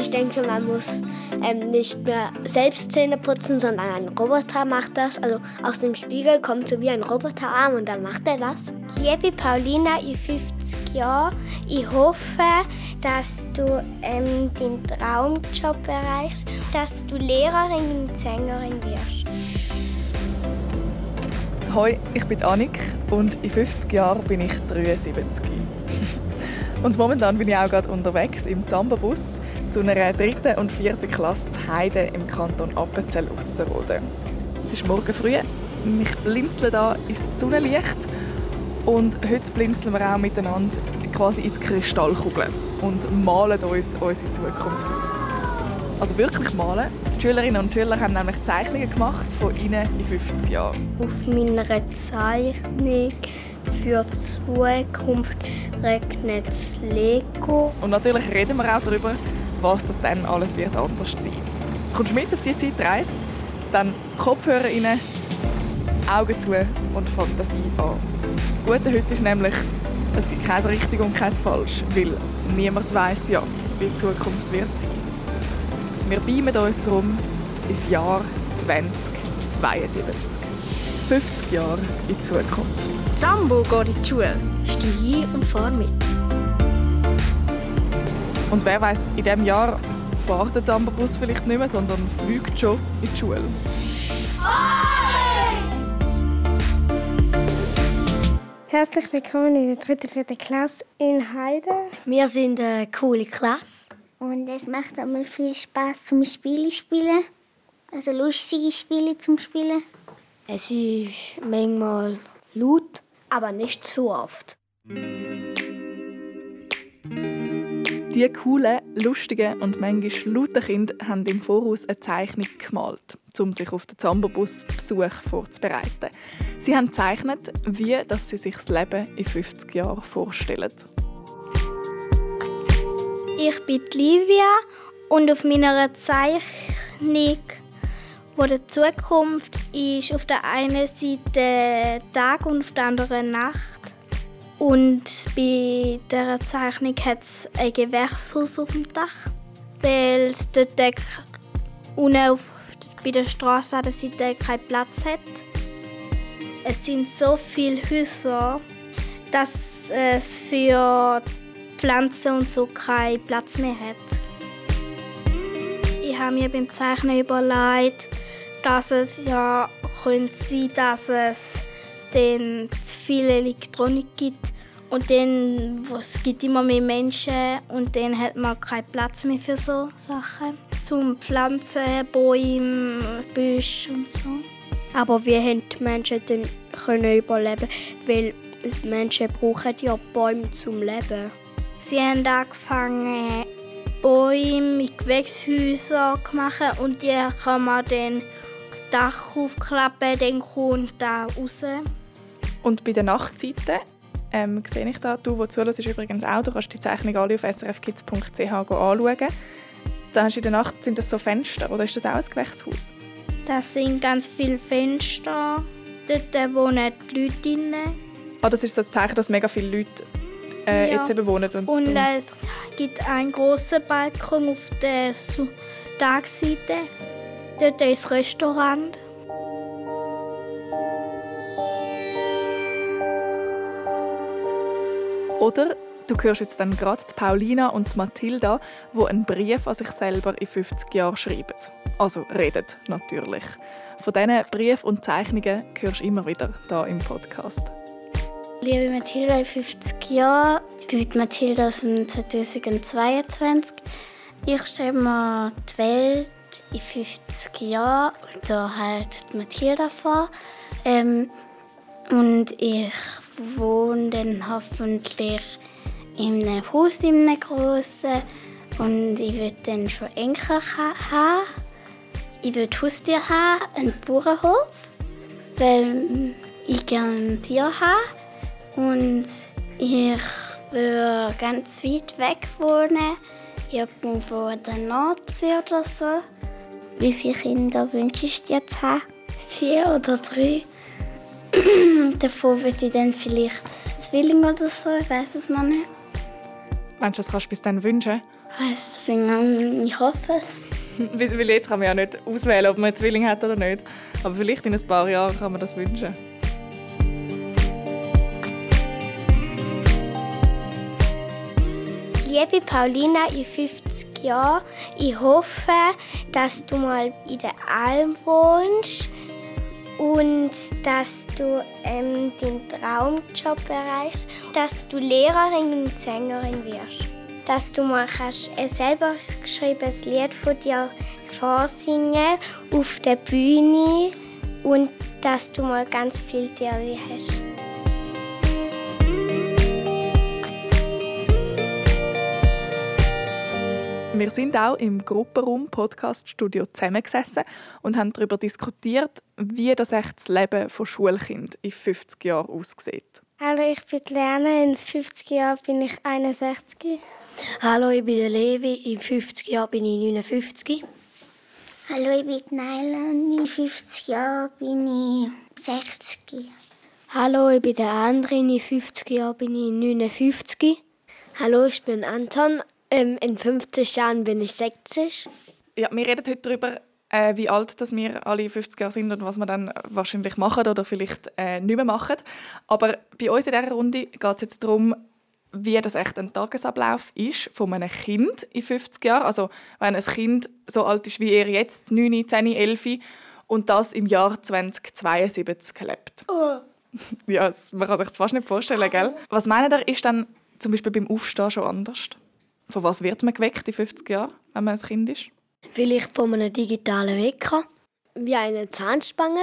Ich denke, man muss ähm, nicht mehr selbst Zähne putzen, sondern ein Roboter macht das. Also aus dem Spiegel kommt so wie ein Roboterarm und dann macht er das. Liebe Paulina, in 50 Jahren, ich hoffe, dass du ähm, den Traumjob erreichst, dass du Lehrerin und Sängerin wirst. Hoi, ich bin Annik und in 50 Jahren bin ich 73. und momentan bin ich auch gerade unterwegs im Zamba-Bus zu einer dritten und vierten Klasse zu Heide im Kanton Appenzell-Ausserrhoden. Es ist morgen früh, ich blinzle da ins Sonnenlicht und heute blinzeln wir auch miteinander quasi in die Kristallkugel und malen uns unsere Zukunft aus. Also wirklich malen. Die Schülerinnen und Schüler haben nämlich Zeichnungen gemacht von ihnen in 50 Jahren. Auf meiner Zeichnung für die Zukunft regnet es Lego. Und natürlich reden wir auch darüber, was das dann alles wird anders sein. Kommst du mit auf die Zeitreise? Dann Kopfhörer rein, Augen zu und Fantasie an. Das Gute heute ist nämlich, es gibt kein richtig und kein falsch, weil niemand weiß ja, wie die Zukunft wird sein. Wir beamen uns darum ins Jahr 2072. 50 Jahre in die Zukunft. Sambo geht in die Schule. Steh und fahr mit. Und wer weiß, in diesem Jahr fährt der Samba-Bus vielleicht nicht mehr, sondern fliegt schon in die Schule. Herzlich willkommen in der dritten, vierten Klasse in Heide. Wir sind eine coole Klasse. Und es macht einmal viel Spaß zum Spiele spielen. Also lustige Spiele zum Spielen. Es ist manchmal laut, aber nicht zu oft. Die coolen, lustigen und manchmal lauten Kinder haben im Voraus eine Zeichnung gemalt, um sich auf den Zambobus-Besuch vorzubereiten. Sie haben gezeichnet, wie dass sie sich das Leben in 50 Jahren vorstellen. Ich bin Livia und auf meiner Zeichnung wo der Zukunft ist auf der einen Seite Tag und auf der anderen Nacht. Und bei dieser Zeichnung hat es ein Gewächshaus auf dem Dach, weil es dort unten auf, bei der Straße an der Seite keinen Platz hat. Es sind so viele Häuser, dass es für Pflanzen und so keinen Platz mehr hat. Ich habe mir beim Zeichnen überlegt, dass es ja könnte sein, dass es dann zu viel Elektronik gibt und dann es gibt immer mehr Menschen und dann hat man keinen Platz mehr für so Sachen zum Pflanzen, Bäume, Büsche und so. Aber wie haben die Menschen dann können überleben? Weil Menschen brauchen ja Bäume zum Leben. Sie haben angefangen, Bäume in Gewächshäuser zu machen und die kann man dann Dach aufklappen, dann kommt da raus. Und bei den Nachtzeiten ähm, sehe ich da, du, wo zuhörst, ist übrigens auch, du kannst die Zeichnung alle auf srfkids.ch anschauen. Da hast du in der Nacht, sind das so Fenster oder ist das auch ein Gewächshaus? Das sind ganz viele Fenster. Dort wohnen die Leute drin. Ah, das ist so das Zeichen, dass mega viele Leute äh, ja. jetzt eben wohnen. Und, und es gibt einen grossen Balkon auf der Tagseite. Dort ist das Restaurant. Oder du hörst jetzt dann gerade Paulina und Mathilda, wo einen Brief an sich selber in 50 Jahren schreiben. Also redet natürlich. Von diesen Briefen und Zeichnungen hörst du immer wieder hier im Podcast. Liebe Mathilda, in 50 Jahren. Ich bin Mathilda aus dem 2022. Ich stelle mir die Welt in 50 Jahren oder halt Mathilda vor. Ähm, und ich wohne dann hoffentlich in einem Haus, in einem grossen. Und ich würde dann schon Enkel haben. Ich würde Haustier haben, einen Bauernhof, weil ich gerne Tiere habe. Und ich würde ganz weit weg wohnen, irgendwo an der Nordsee oder so. Wie viele Kinder wünschst du dir zu haben? Vier oder drei. Davon würde ich dann vielleicht Zwilling oder so, ich weiß es noch nicht. Meinst du, das kannst du bis dann wünschen? Also, ich hoffe es. Weil jetzt kann man ja nicht auswählen, ob man einen Zwilling hat oder nicht. Aber vielleicht in ein paar Jahren kann man das wünschen. Liebe Paulina, in 50 Jahren, ich hoffe, dass du mal in der Alm wohnst und dass du ähm, den Traumjob erreichst, dass du Lehrerin und Sängerin wirst. Dass du mal kannst ein selber geschriebenes Lied von dir vorsingen auf der Bühne und dass du mal ganz viel Tiere hast. Wir sind auch im Gruppenraum Podcast Studio zusammengesessen und haben darüber diskutiert, wie das, echt das Leben von Schulkind in 50 Jahren aussieht. Hallo, ich bin Lerner. In 50 Jahren bin ich 61. Hallo, ich bin der Levi. In 50 Jahren bin ich 59. Hallo, ich bin Naila in 50 Jahren bin ich 60. Hallo, ich bin der Andrin. In 50 Jahren bin ich 59. Hallo, ich bin Anton. Ähm, in 50 Jahren bin ich 60. Ja, wir reden heute darüber, äh, wie alt dass wir alle 50 Jahre sind und was wir dann wahrscheinlich machen oder vielleicht äh, nicht mehr machen. Aber bei uns in dieser Runde geht es jetzt darum, wie das echt ein Tagesablauf ist von einem Kind in 50 Jahren. Also wenn ein Kind so alt ist wie ihr jetzt, 9, 10, 11 und das im Jahr 2072 lebt. Oh. Ja, man kann sich das fast nicht vorstellen, gell? Was meint ihr, ist dann zum Beispiel beim Aufstehen schon anders? Von was wird man geweckt in 50 Jahren, wenn man ein Kind ist? Vielleicht von einem digitalen Wecker. Wie eine Zahnspange.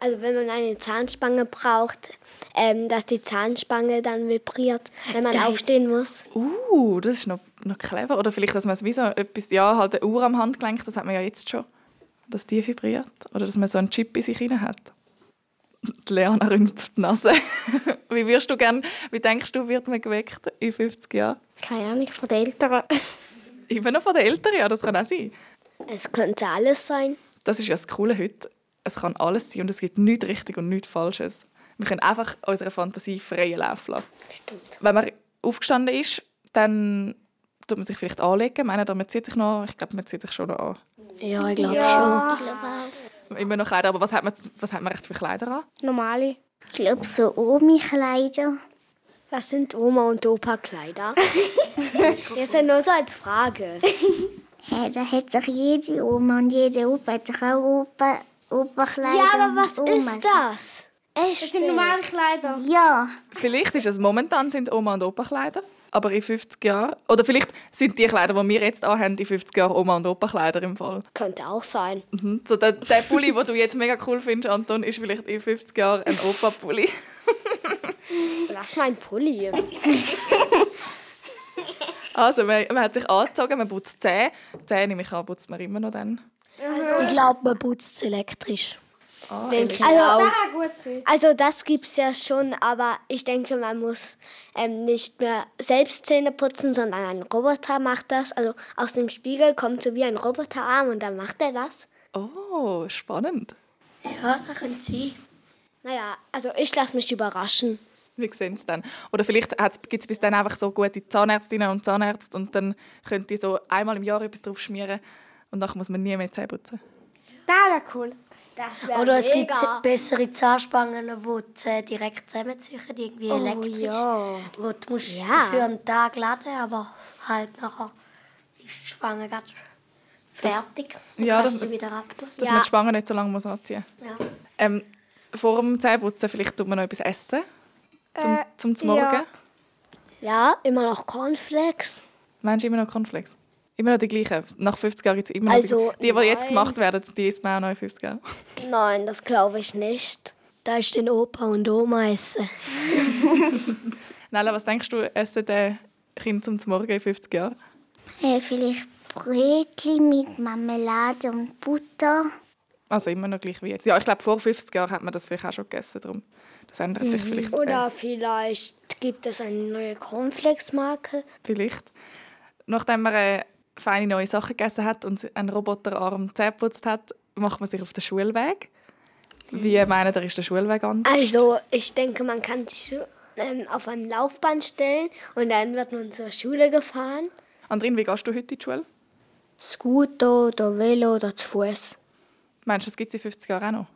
Also wenn man eine Zahnspange braucht, ähm, dass die Zahnspange dann vibriert, wenn man aufstehen muss. Uh, das ist noch, noch clever. Oder vielleicht, dass man es wie so etwas, ja, halt eine Uhr am Handgelenk, das hat man ja jetzt schon, dass die vibriert. Oder dass man so einen Chip in sich hinein hat. Die Leona rümpft die Nase. wie wirst du gern, wie denkst du, wird man geweckt in 50 Jahren? Keine Ahnung, von den Eltern. Immer noch von den Eltern, ja, das kann auch sein. Es könnte alles sein. Das ist ja das Coole heute. Es kann alles sein und es gibt nichts richtig und nichts Falsches. Wir können einfach unserer Fantasie freien Lauf lassen. Stimmt. Wenn man aufgestanden ist, dann tut man sich vielleicht anlegen. Meinen, man zieht sich noch, ich glaube, man zieht sich schon noch an. Ja, ich glaube Ja. Immer noch Kleider, aber was hat man, was hat man recht für Kleider an? Normale. Ich glaube, so Omi-Kleider. Was sind Oma und Opa Kleider? Jetzt ja nur so als Frage. Hey, da hat sich jede Oma und jede Opa hat sich auch Opa, Opa-Kleider. Ja, aber was und ist das? Echt? Das sind normale Kleider. Ja, Vielleicht ist es momentan sind Oma und Opa Kleider, aber in 50 Jahren oder vielleicht sind die Kleider, die wir jetzt anhaben, in 50 Jahren Oma und Opa Kleider im Fall. Könnte auch sein. Mhm. So der, der Pulli, den du jetzt mega cool findest, Anton, ist vielleicht in 50 Jahren ein Opa Pulli. Lass mein Pulli. Also man, man hat sich angezogen, man putzt die Zähne. Die Zähne nehme ich an, putzt man immer noch dann. Ich glaube, man putzt es elektrisch. Denke ich Also, auch. das kann gut sein. Also das gibt es ja schon, aber ich denke, man muss ähm, nicht mehr selbst Zähne putzen, sondern ein Roboter macht das. Also aus dem Spiegel kommt so wie ein Roboterarm und dann macht er das. Oh, spannend. Ja, das könnte sie. Naja, also ich lasse mich überraschen. Wir sehen es dann. Oder vielleicht gibt es bis dann einfach so gute Zahnärztinnen und Zahnärzte und dann könnt ihr so einmal im Jahr etwas drauf schmieren und dann muss man nie mehr Zähne putzen. Das wäre cool. Das wäre Oder es gibt bessere Zahnspangen, die die Zähne direkt zusammenziehen, irgendwie Oh elektrisch. ja. Wo du musst Ja. dafür einen Tag laden, aber halt nachher ist die Spange gerade fertig. Dann Ja, kannst das- wieder abtun. Dass Ja. man die Spange nicht so lange muss anziehen Ja. muss. Ähm, vor dem Zähneputzen vielleicht tut man noch etwas essen. Zum, Äh, zum, zum ja. Morgen. Ja, immer noch Cornflakes. Meinst du immer noch Cornflakes? Immer noch die gleichen. Nach 50 Jahren gibt es immer noch Also, die, die, die jetzt gemacht werden, die isst man auch noch in 50 Jahren. Nein, das glaube ich nicht. Da ist den Opa und Oma essen. Nella, was denkst du, essen die Kinder zum Morgen in 50 Jahren? äh, vielleicht Brötchen mit Marmelade und Butter. Also immer noch gleich wie jetzt. Ja, ich glaube, vor 50 Jahren hat man das vielleicht auch schon gegessen. Darum. Das ändert sich vielleicht. Oder vielleicht gibt es eine neue Cornflakes-Marke. Äh, vielleicht. Nachdem man äh, feine neue Sachen gegessen hat und einen Roboterarm Zähne geputzt hat, macht man sich auf den Schulweg. Wie meinen ihr, ist der Schulweg an? Also, ich denke, man kann sich so, ähm, auf ein Laufband stellen und dann wird man zur Schule gefahren. Andrin, wie gehst du heute in die Schule? Scooter oder Velo oder zu Fuß. Meinst du, das gibt es in 50 Jahren auch noch?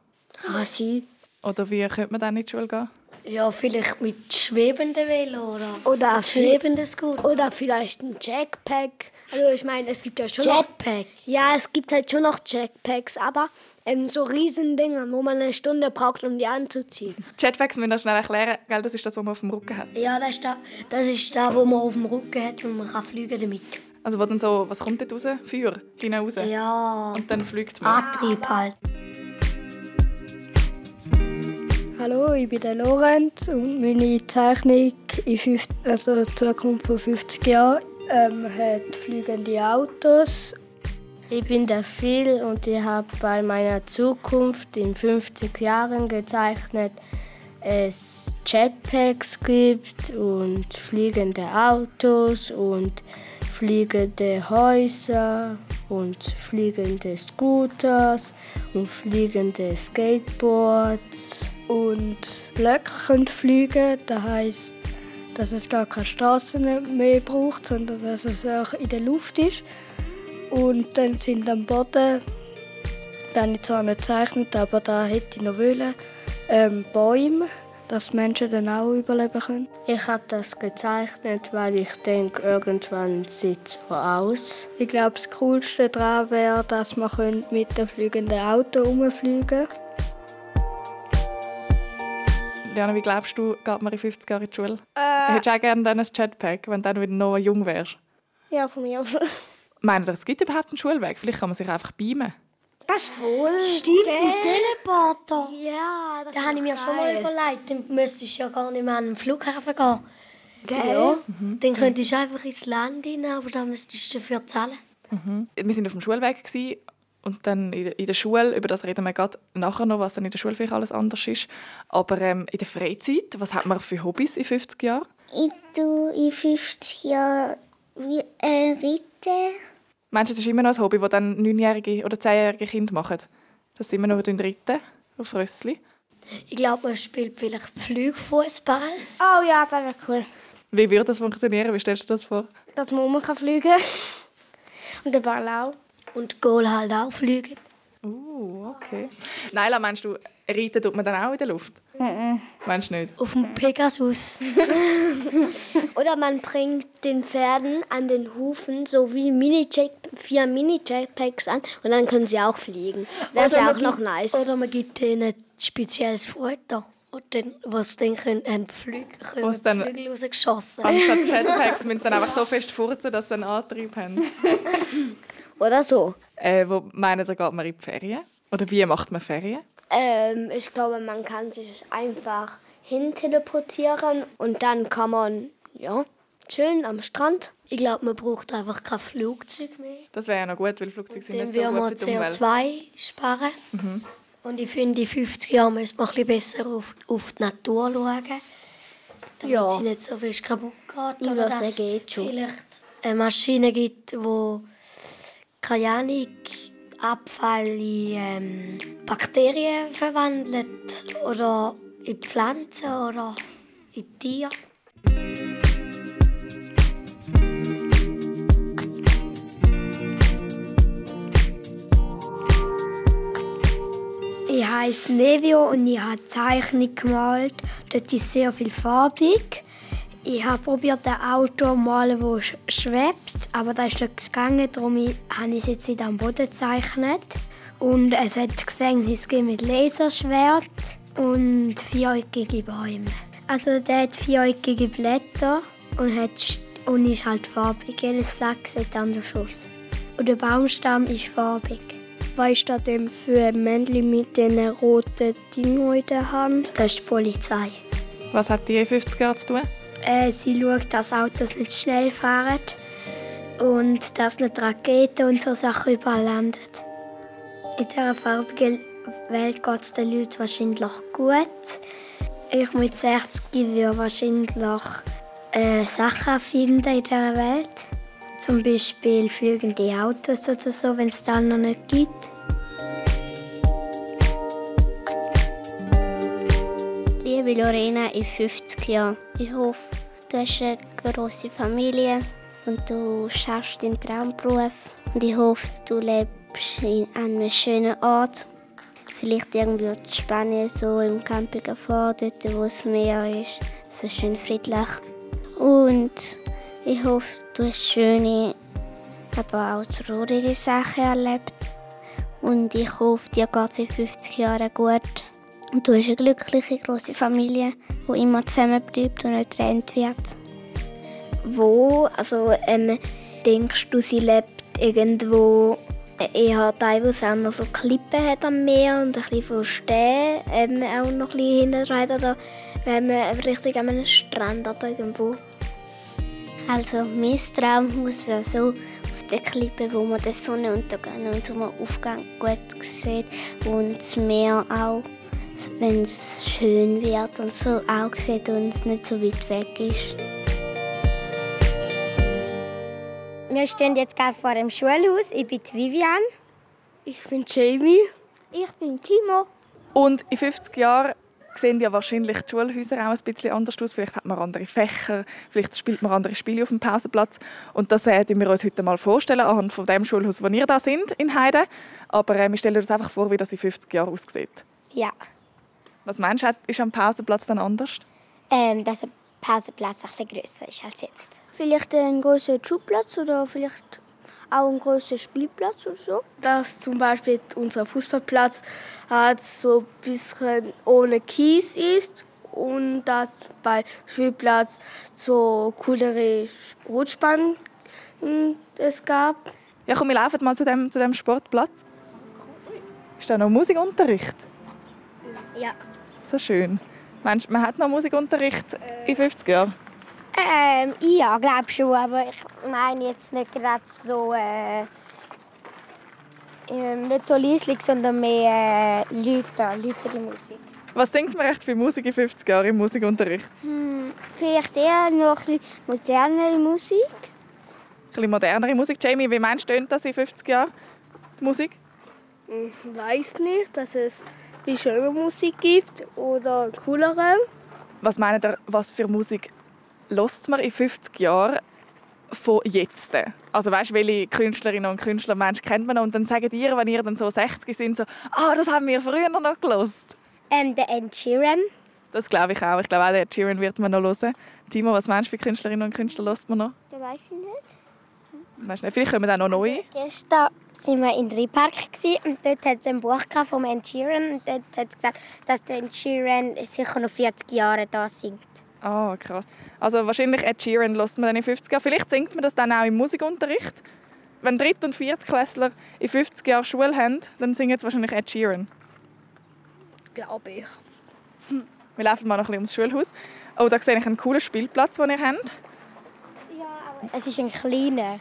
Kann sein. Oder wie könnte man dann in die Schule gehen? Ja, vielleicht mit schwebenden Velo oder Oder, mit schwebenden Scooter. oder vielleicht ein Jackpack. Also ich meine, es gibt ja schon noch... Jetpack. Ja, es gibt halt schon noch Jackpacks, aber ähm, so Riesendinger, wo man eine Stunde braucht, um die anzuziehen. Jetpacks müssen wir schnell erklären. Gell, das ist das, was man auf dem Rücken hat. Ja, das ist da, das ist da, wo man auf dem Rücken hat und man kann fliegen damit. Also wo dann so, was kommt dort raus? Feuer, rein raus. Ja, Und dann fliegt man. Antrieb halt. Hallo, ich bin der Lorenz und meine Zeichnung in fünf, also die Zukunft von 50 Jahren ähm, hat fliegende Autos. Ich bin der Phil und ich habe bei meiner Zukunft in 50 Jahren gezeichnet, es Jetpacks gibt und fliegende Autos und fliegende Häuser und fliegende Scooters und fliegende Skateboards. Und Blöcke können fliegen, das heisst, dass es gar keine Straßen mehr braucht, sondern dass es auch in der Luft ist. Und dann sind am Boden, ich zwar nicht gezeichnet, aber da hätte ich noch wollen, ähm, Bäume, dass die Menschen dann auch überleben können. Ich habe das gezeichnet, weil ich denke, irgendwann sieht es so aus. Ich glaube, das Coolste daran wäre, dass man könnte mit dem fliegenden Auto rumfliegen könnte. Liana, wie glaubst du, geht man in 50 Jahren in die Schule? Hättest du auch gerne dann ein Jetpack, wenn du dann wieder noch jung wärst? Ja, von mir aus. Meint ihr, es gibt überhaupt einen Schulweg? Vielleicht kann man sich einfach beamen. Das ist voll. Stimmt, ein Teleporter. Ja, das Da habe ich mir schon mal überlegt, dann müsstest du ja gar nicht mehr an den Flughafen gehen. Gell? Ja. Dann könntest du einfach ins Land rein, aber dann müsstest du dafür zahlen. Wir waren auf dem Schulweg gewesen, und dann in der- Schule, über das reden wir gerade nachher noch, was dann in der Schule vielleicht alles anders ist. Aber ähm, in der Freizeit, was hat man für Hobbys in 50 Jahren? Ich tue in 50 Jahren wie, äh, reiten. Meinst du, das ist immer noch ein Hobby, das dann 9-jährige oder 10-jährige Kinder machen? Dass sie immer noch reiten auf Rössli? Ich glaube, man spielt vielleicht Flugfußball. Oh ja, das wäre cool. Wie würde das funktionieren? Wie stellst du dir das vor? Dass man rum kann fliegen kann. Und der Ball auch. Und Goal halt auch fliegen. Uh, okay. Naila, meinst du, reiten tut man dann auch in der Luft? Meinst du nicht? Auf dem Pegasus. Oder man bringt den Pferden an den Hufen so wie Mini vier Mini-Jetpacks an und dann können sie auch fliegen. Das ist ja man auch noch gibt- nice. Oder man gibt denen ein spezielles Futter. Und dann, was dann können, haben die Flügel, können Was die dann- Flügel rausgeschossen. Anstatt Jetpacks müssen sie dann einfach so fest furzen, dass sie einen Antrieb haben. Oder so. Äh, wo meinen ihr, geht man in die Ferien? Oder wie macht man Ferien? Ähm, ich glaube, man kann sich einfach hin teleportieren und dann kann man, ja, chillen am Strand. Ich glaube, man braucht einfach kein Flugzeug mehr. Das wäre ja noch gut, weil Flugzeuge sind Dann nicht so gut für die Umwelt. CO2 sparen. Und ich finde, in 50 Jahren müssen wir ein bisschen besser auf, auf die Natur schauen. Damit Ja. sie nicht so viel kaputt geht. Ja, Oder das dass geht schon. vielleicht eine Maschine gibt, die Ahnung, Abfall in ähm, Bakterien verwandelt. Oder in Pflanzen oder in Tiere. Ich heiße Nevio und ich habe Zeichnung gemalt. Dort ist sehr viel farbig. Ich habe probiert, ein Auto zu malen, das sch- schwebt, aber das ist nicht gegangen. Darum habe ich es jetzt nicht am Boden gezeichnet. Und es hat Gefängnis mit Laserschwert und viereckige Bäume. Also der hat viereckige Blätter und, hat, und ist halt farbig. Jedes Fleck sieht anders aus. Und der Baumstamm ist farbig. Was ist da denn für ein Männchen mit den roten Dingen in der Hand? Das ist die Polizei. Was hat die in 50 Jahren zu tun? Äh, sie schaut, dass Autos nicht schnell fahren und dass nicht Raketen und so Sachen überall landen. In dieser farbigen Welt geht es den Leuten wahrscheinlich gut. Ich mit 60 würde wahrscheinlich äh, Sachen finden in dieser Welt. Zum Beispiel fliegende Autos oder so, wenn es dann noch nicht gibt. Liebe Lorena, in 50 Jahren. Ich hoffe, du hast eine große Familie und du schaffst deinen Traumberuf. Und ich hoffe, du lebst in einem schönen Ort. Vielleicht irgendwie in Spanien, so im Camping vor, dort wo es Meer ist. So schön friedlich. Und ich hoffe, du hast schöne, aber auch traurige Sachen erlebt. Und ich hoffe, dir geht es in 50 Jahren gut. Und du hast eine glückliche, große Familie, die immer zusammenbleibt und nicht getrennt wird. Wo, also ähm, denkst du, sie lebt irgendwo eher teilweise auch noch so Klippen hat am Meer und ein bisschen von Stehen ähm, auch noch ein bisschen hinterher oder wenn man richtig an einem Strand oder irgendwo? Also mein Traumhaus wäre so auf der Klippe, wo man den Sonnenuntergang und Sonnenaufgang gut sieht und das Meer auch, wenn es schön wird und so auch sieht und es nicht so weit weg ist. Wir stehen jetzt gerade vor dem Schulhaus. Ich bin Vivian. Ich bin Jamie. Ich bin Timo. Und in 50 Jahren sehen ja wahrscheinlich die Schulhäuser auch ein bisschen anders aus. Vielleicht hat man andere Fächer, vielleicht spielt man andere Spiele auf dem Pausenplatz. Und das äh, wir uns heute mal vorstellen anhand von dem Schulhaus, wo wir da sind in Heide. Aber äh, wir stellen uns einfach vor, wie das in 50 Jahren aussieht. Ja. Was meinst du, ist am Pausenplatz dann anders? Ähm, dass der Pausenplatz ein bisschen grösser ist als jetzt. Vielleicht ein größerer Schulplatz oder vielleicht auch ein größerer Spielplatz oder so. Dass zum Beispiel unser Fußballplatz hat so ein bisschen ohne Kies ist und dass bei Spielplatz so coolere Rutschbahnen es gab. Ja, komm, wir laufen mal zu dem, zu dem Sportplatz. Ist da noch Musikunterricht? Ja. So schön. Meinst du, man hat noch Musikunterricht in 50 Jahren? Ähm, ja, glaube schon, aber ich meine jetzt nicht gerade so, äh, ähm, nicht so leislich, sondern mehr äh, Leute, Leute Musik. Was denkt man echt für Musik in 50 Jahren im Musikunterricht? Hm, vielleicht eher noch ein bisschen modernere Musik. Ein bisschen modernere Musik. Jamie, wie meinst du, das in 50 Jahren, die Musik? Ich weiß nicht, dass es wie schöne Musik gibt oder coolere. Was meint ihr, was für Musik lost man in 50 Jahren von jetzt? Also weißt du, welche Künstlerinnen und Künstler meinst, kennt man noch? Und dann sagt ihr, wenn ihr dann so 60 sind, so, ah, das haben wir früher noch gelost. Ähm, der Ed Sheeran. Das glaube ich auch. Ich glaube auch, der Ed Sheeran wird man noch hören. Timo, was meinst du, für Künstlerinnen und Künstler lost man noch? Der weiß ich nicht. Weißt du nicht? Vielleicht kommen auch noch neue. Gestern waren wir in Ripark und dort hat es ein Buch von Ed Sheeran und dort hat es gesagt, dass der Ed Sheeran sicher noch 40 Jahre da singt. Ah, oh, krass. Also wahrscheinlich Ed Sheeran lässt man dann in 50 Jahren. Vielleicht singt man das dann auch im Musikunterricht. Wenn Dritt- und Viertklässler in 50 Jahren Schule haben, dann singen sie wahrscheinlich Ed Sheeran. Glaube ich. Hm. Wir laufen mal noch ein bisschen ums Schulhaus. Oh, da sehe ich einen coolen Spielplatz, den ihr habt. Ja, aber es ist ein kleiner.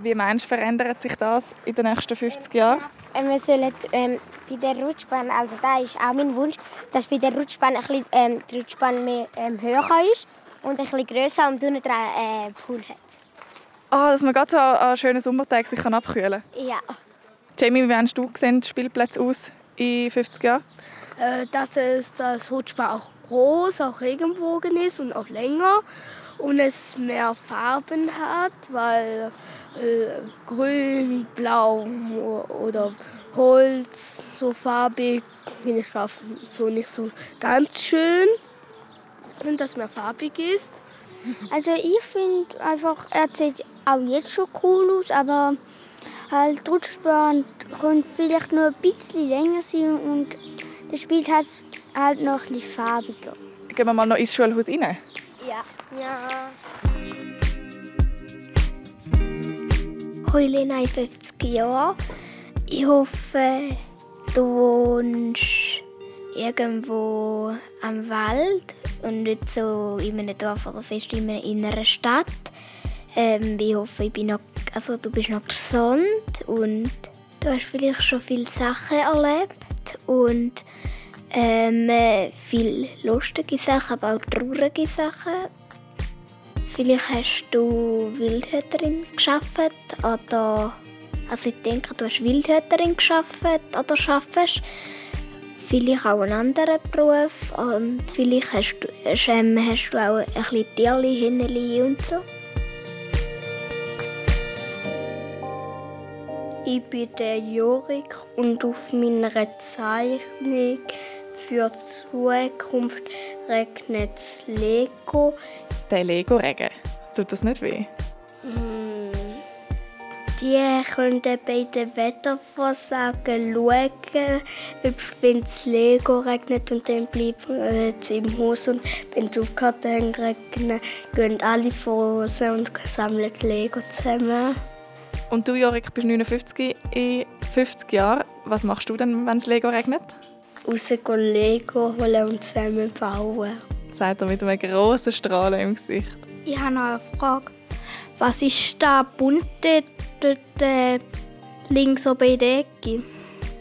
Wie meinst du, verändert sich das in den nächsten 50 Jahren? Wir sollen ähm, bei der Rutschbahn, also da ist auch mein Wunsch, dass bei der Rutschbahn ein bisschen, ähm, die Rutschbahn mehr ähm, höher ist und ein bisschen grösser und unten dran äh, Pool hat. Ah, oh, dass man gerade so an schönen Sommertagen sich abkühlen kann. Ja. Jamie, wie hast du gesehen, die Spielplätze aus in 50 Jahren? Äh, dass es das Rutschbahn auch groß, auch Regenbogen ist und auch länger und es mehr Farben hat, weil äh, grün, blau oder Holz, so farbig, finde ich auch so nicht so ganz schön, wenn das mehr farbig ist. Also ich finde einfach, er sieht auch jetzt schon cool aus, aber halt Rutschbahn könnte vielleicht nur ein bisschen länger sein und das spielt halt noch ein bisschen farbiger. Gehen wir mal noch ins Schulhaus rein? Ja. ja. Hoi Lena, in 50 Jahren. Ich hoffe, du wohnst irgendwo am Wald und nicht so in einem Dorf oder fest in einer inneren Stadt. Ähm, ich hoffe, ich bin noch, also, du bist noch gesund und du hast vielleicht schon viele Sachen erlebt und ähm, viele lustige Sachen, aber auch traurige Sachen. Vielleicht hast du Wildhüterin geschafft oder also ich denke, du hast Wildhüterin geschafft oder schaffst. Vielleicht auch einen anderen Beruf und vielleicht hast du, ähm, hast du auch ein bisschen Tierli, Hühneli und so. Ich bin der Jorik und auf meiner Zeichnung für die Zukunft regnet das Lego. Der Lego-Regen. Tut das nicht weh? Die können bei den Wettervorsagen schauen, wenn das Lego regnet und dann bleiben sie im Haus. Und wenn es aufgehört dann regnet, gehen alle vor und sammeln Lego zusammen. Und du, Jorik, bist 59 in 50 Jahren. Was machst du denn, wenn es Lego regnet? Rausgehen Lego holen und zusammen bauen. Sagt er mit einem grossen Strahlen im Gesicht. Ich habe noch eine Frage. Was ist da bunte dort äh, links oben in der Ecke?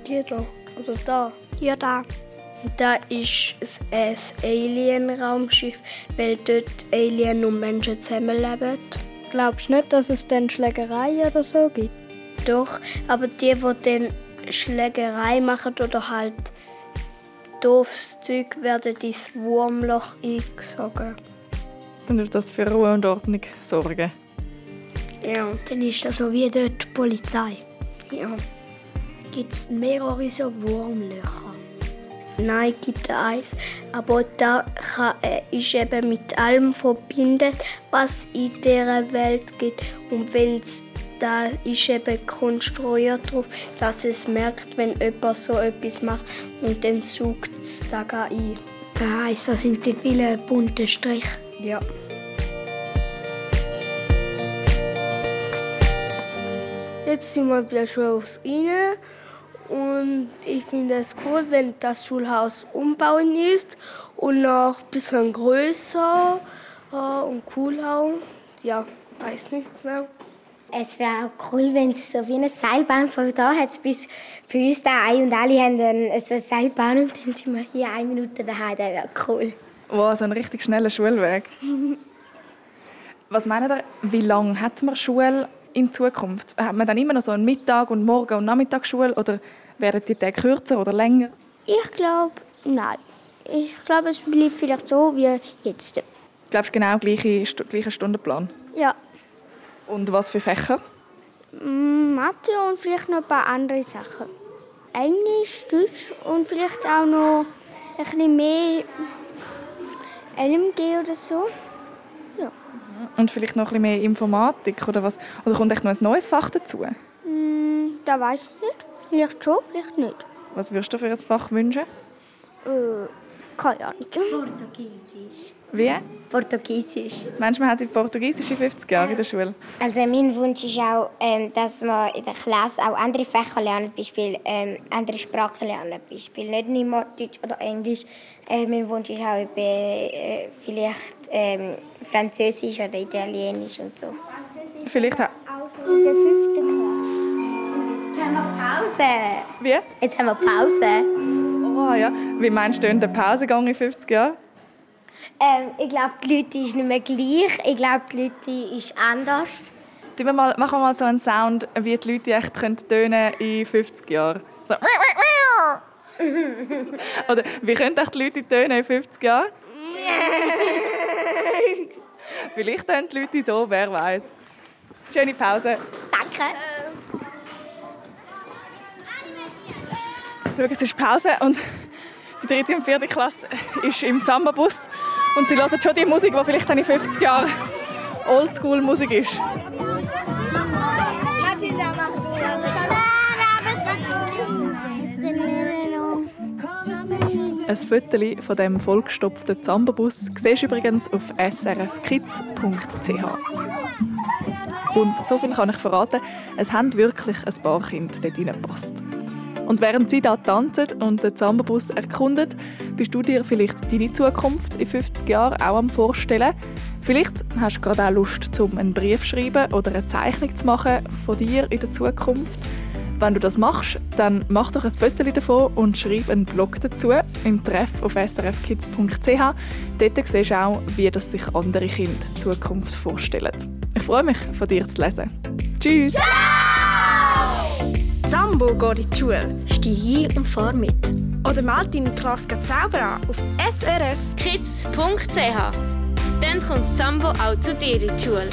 Die da, also da. Ja, da. Da ist ein Alien-Raumschiff, weil dort Alien und Menschen zusammenleben. Glaubst du nicht, dass es dann Schlägereien oder so gibt? Doch, aber die, die dann Schlägerei machen oder halt doofes Zeug, werden ins Wurmloch eingesogen. Dann wird das für Ruhe und Ordnung sorgen. Ja. Dann ist das so wie dort die Polizei. Ja. Gibt es mehrere so Wurmlöcher? Nein, gibt eins. Aber da kann, äh, ist eben mit allem verbindet, was in dieser Welt gibt. Und wenn es da ist eben konstruiert drauf, dass es merkt, wenn jemand so etwas macht und dann sucht es da ein. Das heisst, das sind die vielen bunten Striche. Ja. Jetzt sind wir bei der Schulhaus rein und ich finde es cool, wenn das Schulhaus umbauen ist und noch ein bisschen größer äh, und cooler. Ja, weiß nichts mehr. Es wäre auch cool, wenn es so wie eine Seilbahn von da hat bis bei uns da ein und alle haben dann so eine Seilbahn und dann sind wir hier eine Minute daheim. Das wäre cool. Wow, so ein richtig schneller Schulweg. Was meint ihr, wie lange hat man Schule in Zukunft? Hat man dann immer noch so einen Mittag und Morgen- und Nachmittagsschule oder werden die Tage kürzer oder länger? Ich glaube, nein. Ich glaube, es bleibt vielleicht so wie jetzt. Glaubst du genau gleiche, gleicher Stundenplan? Ja, Und was für Fächer? mm, Mathe und vielleicht noch ein paar andere Sachen. Englisch, Deutsch und vielleicht auch noch ein bisschen mehr LMG oder so. Und vielleicht noch ein bisschen mehr Informatik oder was? Oder kommt echt noch ein neues Fach dazu? Mm, da weiß ich nicht. Vielleicht schon, vielleicht nicht. Was würdest du für ein Fach wünschen? Äh, keine Ahnung. Portugiesisch. Wie? Portugiesisch. Manchmal hat die Portugiesisch in 50 Jahren in der Schule. Also mein Wunsch ist auch, ähm, dass man in der Klasse auch andere Fächer lernt, Beispiel ähm, andere Sprachen lernen, Beispiel nicht nur Deutsch oder Englisch. Äh, mein Wunsch ist auch über, äh, vielleicht ähm, Französisch oder Italienisch und so. Vielleicht auch. In der fünften Klasse. Jetzt haben wir Pause. Wie? Jetzt haben wir Pause. Oh ja. Wie meinst du denn den Pausegang in 50 Jahren? Ähm, ich glaube, die Leute ist nicht mehr gleich. Ich glaube, die Leute ist anders. Wir mal, machen wir mal so einen Sound, wie die Leute echt können tönen in 50 Jahren. So. Oder wie können echt die Leute tönen in 50 Jahren? Vielleicht tönen die Leute so, wer weiß. Schöne Pause. Danke. Schau, es ist Pause und die dritte und vierte Klasse ist im Zamba-Bus und sie hören schon die Musik, die vielleicht in 50 Jahren Oldschool-Musik ist. Ein Foto von dem vollgestopften Zamba-Bus siehst du übrigens auf srfkids.ch. Und so viel kann ich verraten, es haben wirklich ein paar Kinder dort reingepasst. Und während sie da tanzen und den Zamba-Bus erkundet, bist du dir vielleicht deine Zukunft in 50 Jahren auch am Vorstellen. Vielleicht hast du gerade auch Lust, um einen Brief zu schreiben oder eine Zeichnung zu machen von dir in der Zukunft. Wenn du das machst, dann mach doch ein Foto davon und schreib einen Blog dazu im Treff auf srfkids.ch. Dort siehst du auch, wie das sich andere Kinder die Zukunft vorstellen. Ich freue mich, von dir zu lesen. Tschüss! Sambo geht in die Schule. Steh hin und fahr mit. Oder malt deine Klasse selber an auf srf. kids.ch. Dann kommt das Zambo auch zu dir in die Schule.